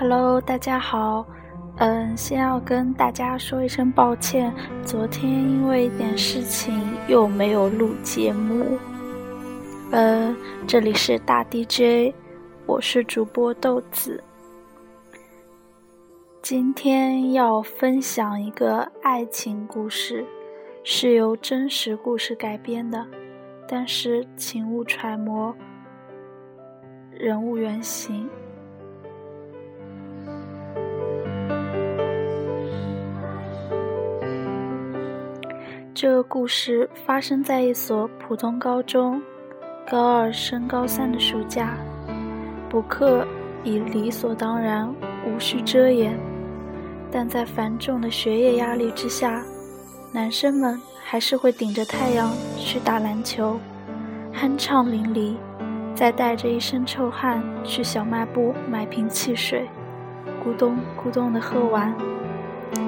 Hello，大家好。嗯，先要跟大家说一声抱歉，昨天因为一点事情又没有录节目。呃，这里是大 DJ，我是主播豆子。今天要分享一个爱情故事，是由真实故事改编的，但是请勿揣摩人物原型。这个故事发生在一所普通高中，高二升高三的暑假。补课已理所当然，无需遮掩，但在繁重的学业压力之下，男生们还是会顶着太阳去打篮球，酣畅淋漓，再带着一身臭汗去小卖部买瓶汽水，咕咚咕咚地喝完，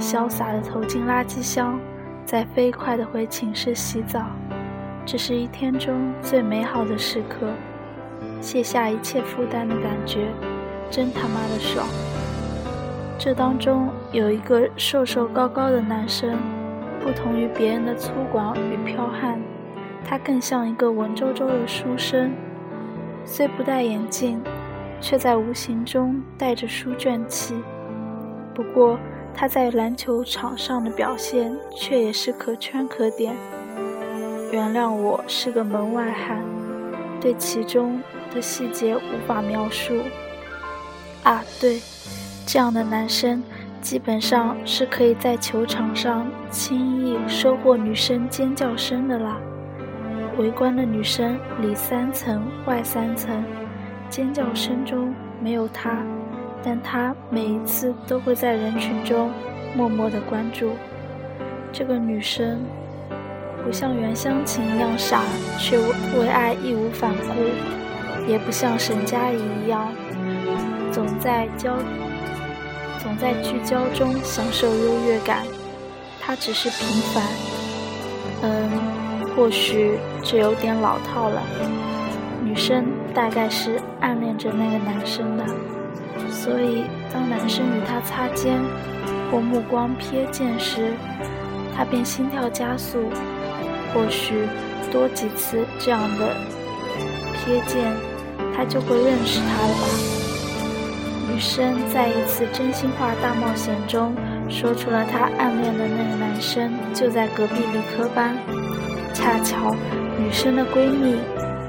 潇洒地投进垃圾箱。再飞快地回寝室洗澡，这是一天中最美好的时刻，卸下一切负担的感觉，真他妈的爽！这当中有一个瘦瘦高高的男生，不同于别人的粗犷与剽悍，他更像一个文绉绉的书生，虽不戴眼镜，却在无形中带着书卷气。不过。他在篮球场上的表现却也是可圈可点。原谅我是个门外汉，对其中的细节无法描述。啊，对，这样的男生基本上是可以在球场上轻易收获女生尖叫声的啦。围观的女生里三层外三层，尖叫声中没有他。但他每一次都会在人群中默默的关注这个女生，不像袁湘琴一样傻，却为爱义无反顾；也不像沈佳宜一样，总在焦总在聚焦中享受优越感。她只是平凡。嗯，或许这有点老套了。女生大概是暗恋着那个男生的。所以，当男生与她擦肩或目光瞥见时，她便心跳加速。或许多几次这样的瞥见，他就会认识他了吧。女生在一次真心话大冒险中，说出了她暗恋的那个男生就在隔壁理科班。恰巧，女生的闺蜜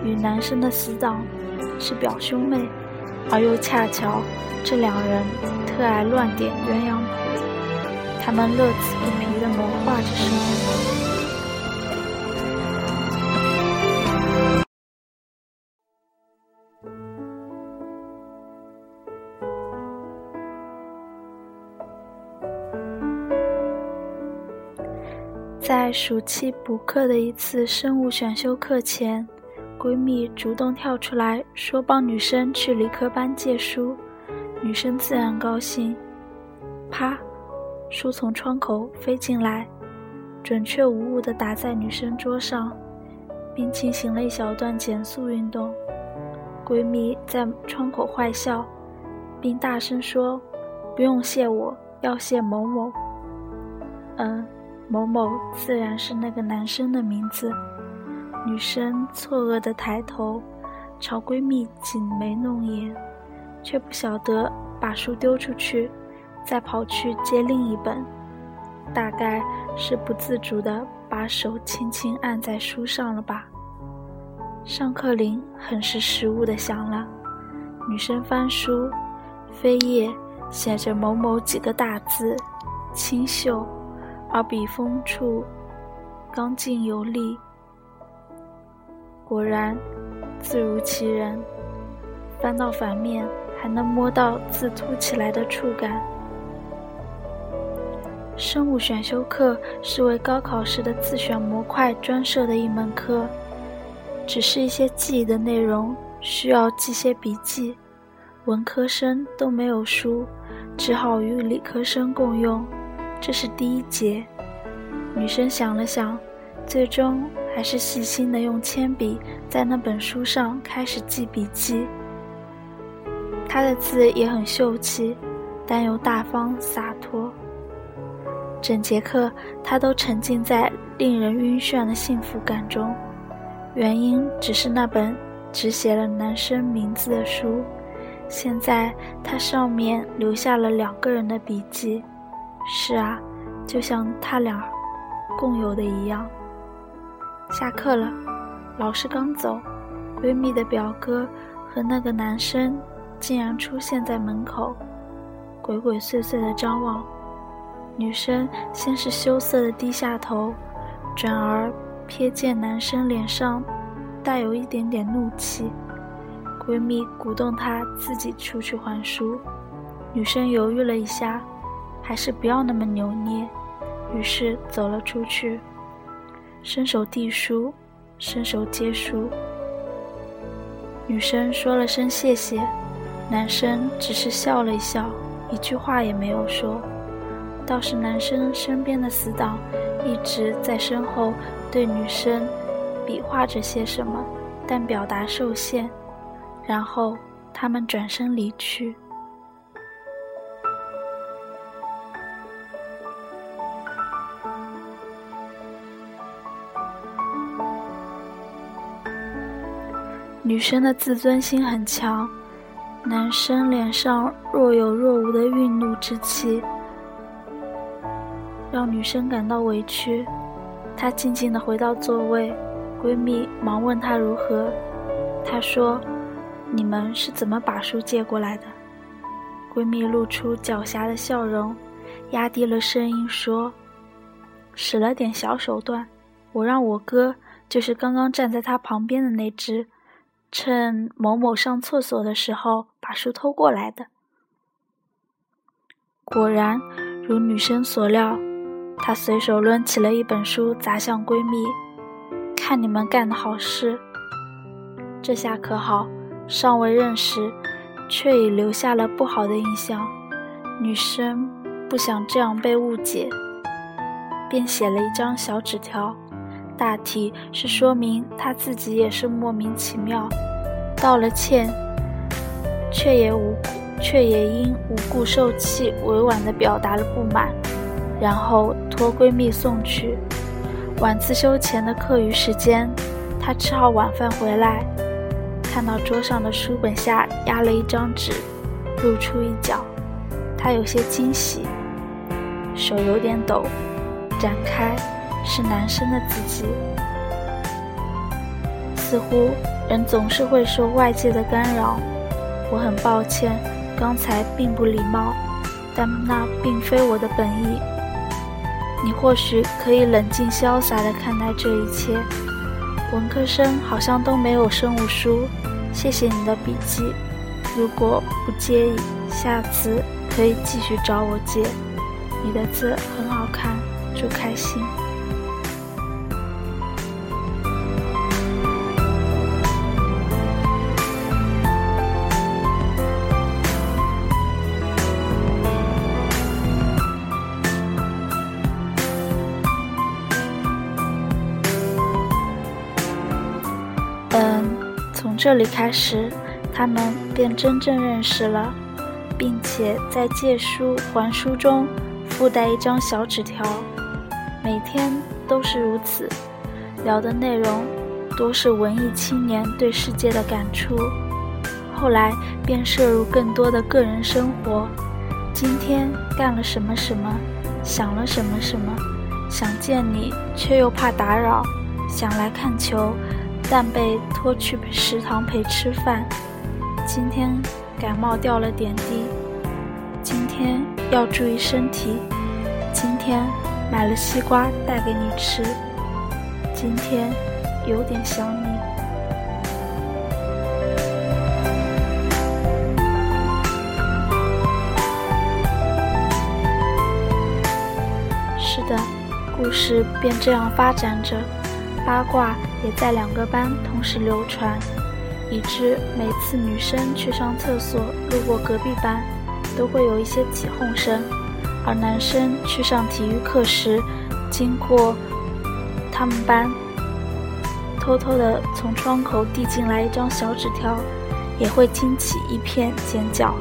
与男生的死党是表兄妹。而又恰巧，这两人特爱乱点鸳鸯谱，他们乐此不疲地谋划着什么。在暑期补课的一次生物选修课前。闺蜜主动跳出来说：“帮女生去理科班借书。”女生自然高兴。啪，书从窗口飞进来，准确无误地打在女生桌上，并进行了一小段减速运动。闺蜜在窗口坏笑，并大声说：“不用谢我，要谢某某。”嗯，某某自然是那个男生的名字。女生错愕地抬头，朝闺蜜挤眉弄眼，却不晓得把书丢出去，再跑去接另一本，大概是不自主地把手轻轻按在书上了吧。上课铃很是失误地响了，女生翻书，扉页写着某某几个大字，清秀，而笔锋处刚劲有力。果然，字如其人。翻到反面，还能摸到字凸起来的触感。生物选修课是为高考时的自选模块专设的一门课，只是一些记忆的内容，需要记些笔记。文科生都没有书，只好与理科生共用。这是第一节。女生想了想，最终。还是细心的用铅笔在那本书上开始记笔记。他的字也很秀气，但又大方洒脱。整节课，他都沉浸在令人晕眩的幸福感中，原因只是那本只写了男生名字的书。现在，它上面留下了两个人的笔记。是啊，就像他俩共有的一样。下课了，老师刚走，闺蜜的表哥和那个男生竟然出现在门口，鬼鬼祟祟的张望。女生先是羞涩的低下头，转而瞥见男生脸上带有一点点怒气。闺蜜鼓动她自己出去还书，女生犹豫了一下，还是不要那么扭捏，于是走了出去。伸手递书，伸手接书。女生说了声谢谢，男生只是笑了一笑，一句话也没有说。倒是男生身边的死党一直在身后对女生比划着些什么，但表达受限。然后他们转身离去。女生的自尊心很强，男生脸上若有若无的愠怒之气，让女生感到委屈。她静静的回到座位，闺蜜忙问她如何，她说：“你们是怎么把书借过来的？”闺蜜露出狡黠的笑容，压低了声音说：“使了点小手段，我让我哥，就是刚刚站在他旁边的那只。”趁某某上厕所的时候，把书偷过来的。果然，如女生所料，她随手抡起了一本书砸向闺蜜，看你们干的好事。这下可好，尚未认识，却已留下了不好的印象。女生不想这样被误解，便写了一张小纸条。大体是说明他自己也是莫名其妙，道了歉，却也无却也因无故受气，委婉地表达了不满，然后托闺蜜送去。晚自修前的课余时间，她吃好晚饭回来，看到桌上的书本下压了一张纸，露出一角，她有些惊喜，手有点抖，展开。是男生的自己，似乎人总是会受外界的干扰。我很抱歉，刚才并不礼貌，但那并非我的本意。你或许可以冷静潇洒地看待这一切。文科生好像都没有生物书。谢谢你的笔记，如果不介意，下次可以继续找我借。你的字很好看，祝开心。这里开始，他们便真正认识了，并且在借书还书中附带一张小纸条。每天都是如此，聊的内容多是文艺青年对世界的感触。后来便摄入更多的个人生活。今天干了什么什么，想了什么什么，想见你却又怕打扰，想来看球。但被拖去食堂陪吃饭。今天感冒掉了点滴。今天要注意身体。今天买了西瓜带给你吃。今天有点想你。是的，故事便这样发展着。八卦也在两个班同时流传，以致每次女生去上厕所路过隔壁班，都会有一些起哄声；而男生去上体育课时，经过他们班，偷偷的从窗口递进来一张小纸条，也会惊起一片尖叫。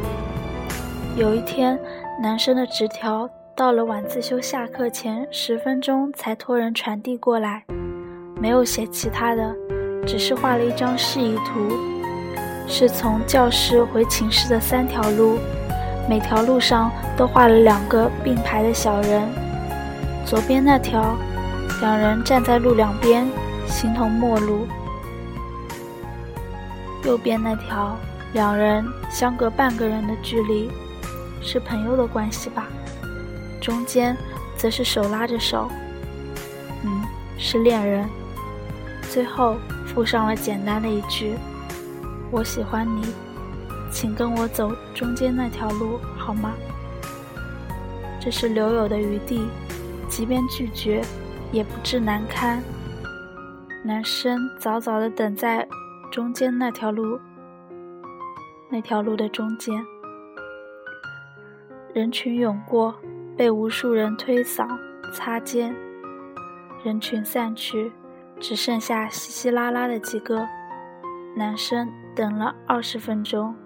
有一天，男生的纸条到了晚自修下课前十分钟才托人传递过来，没有写其他的，只是画了一张示意图，是从教室回寝室的三条路，每条路上都画了两个并排的小人，左边那条，两人站在路两边，形同陌路；右边那条，两人相隔半个人的距离。是朋友的关系吧，中间则是手拉着手，嗯，是恋人。最后附上了简单的一句：“我喜欢你，请跟我走中间那条路好吗？”这是留有的余地，即便拒绝，也不至难堪。男生早早的等在中间那条路，那条路的中间。人群涌过，被无数人推搡、擦肩。人群散去，只剩下稀稀拉拉的几个男生。等了二十分钟，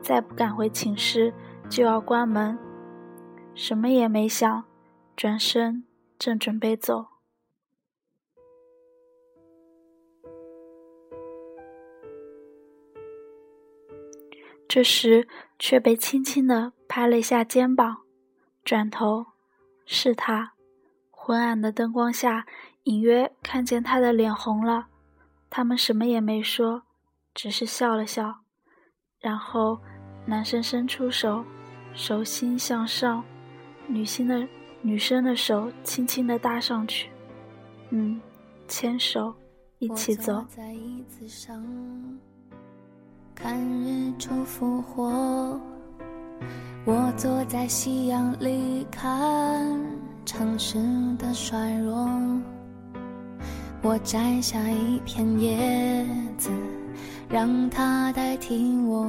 再不赶回寝室，就要关门。什么也没想，转身正准备走，这时却被轻轻的。拍了一下肩膀，转头，是他。昏暗的灯光下，隐约看见他的脸红了。他们什么也没说，只是笑了笑。然后，男生伸出手，手心向上，女性的女生的手轻轻的搭上去。嗯，牵手，一起走。在椅子上看日出复活。我坐在夕阳里看城市的衰弱，我摘下一片叶子，让它代替我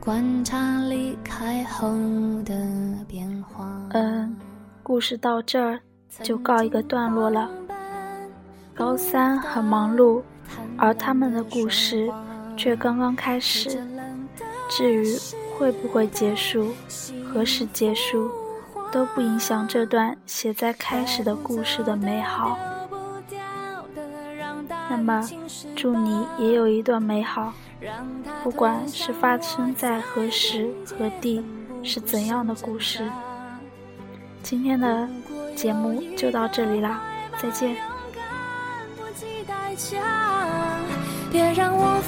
观察离开后的变化。嗯，故事到这儿就告一个段落了。高三很忙碌，而他们的故事却刚刚开始。至于会不会结束，何时结束，都不影响这段写在开始的故事的美好。那么，祝你也有一段美好，不管是发生在何时何地，是怎样的故事。今天的节目就到这里啦，再见。别让我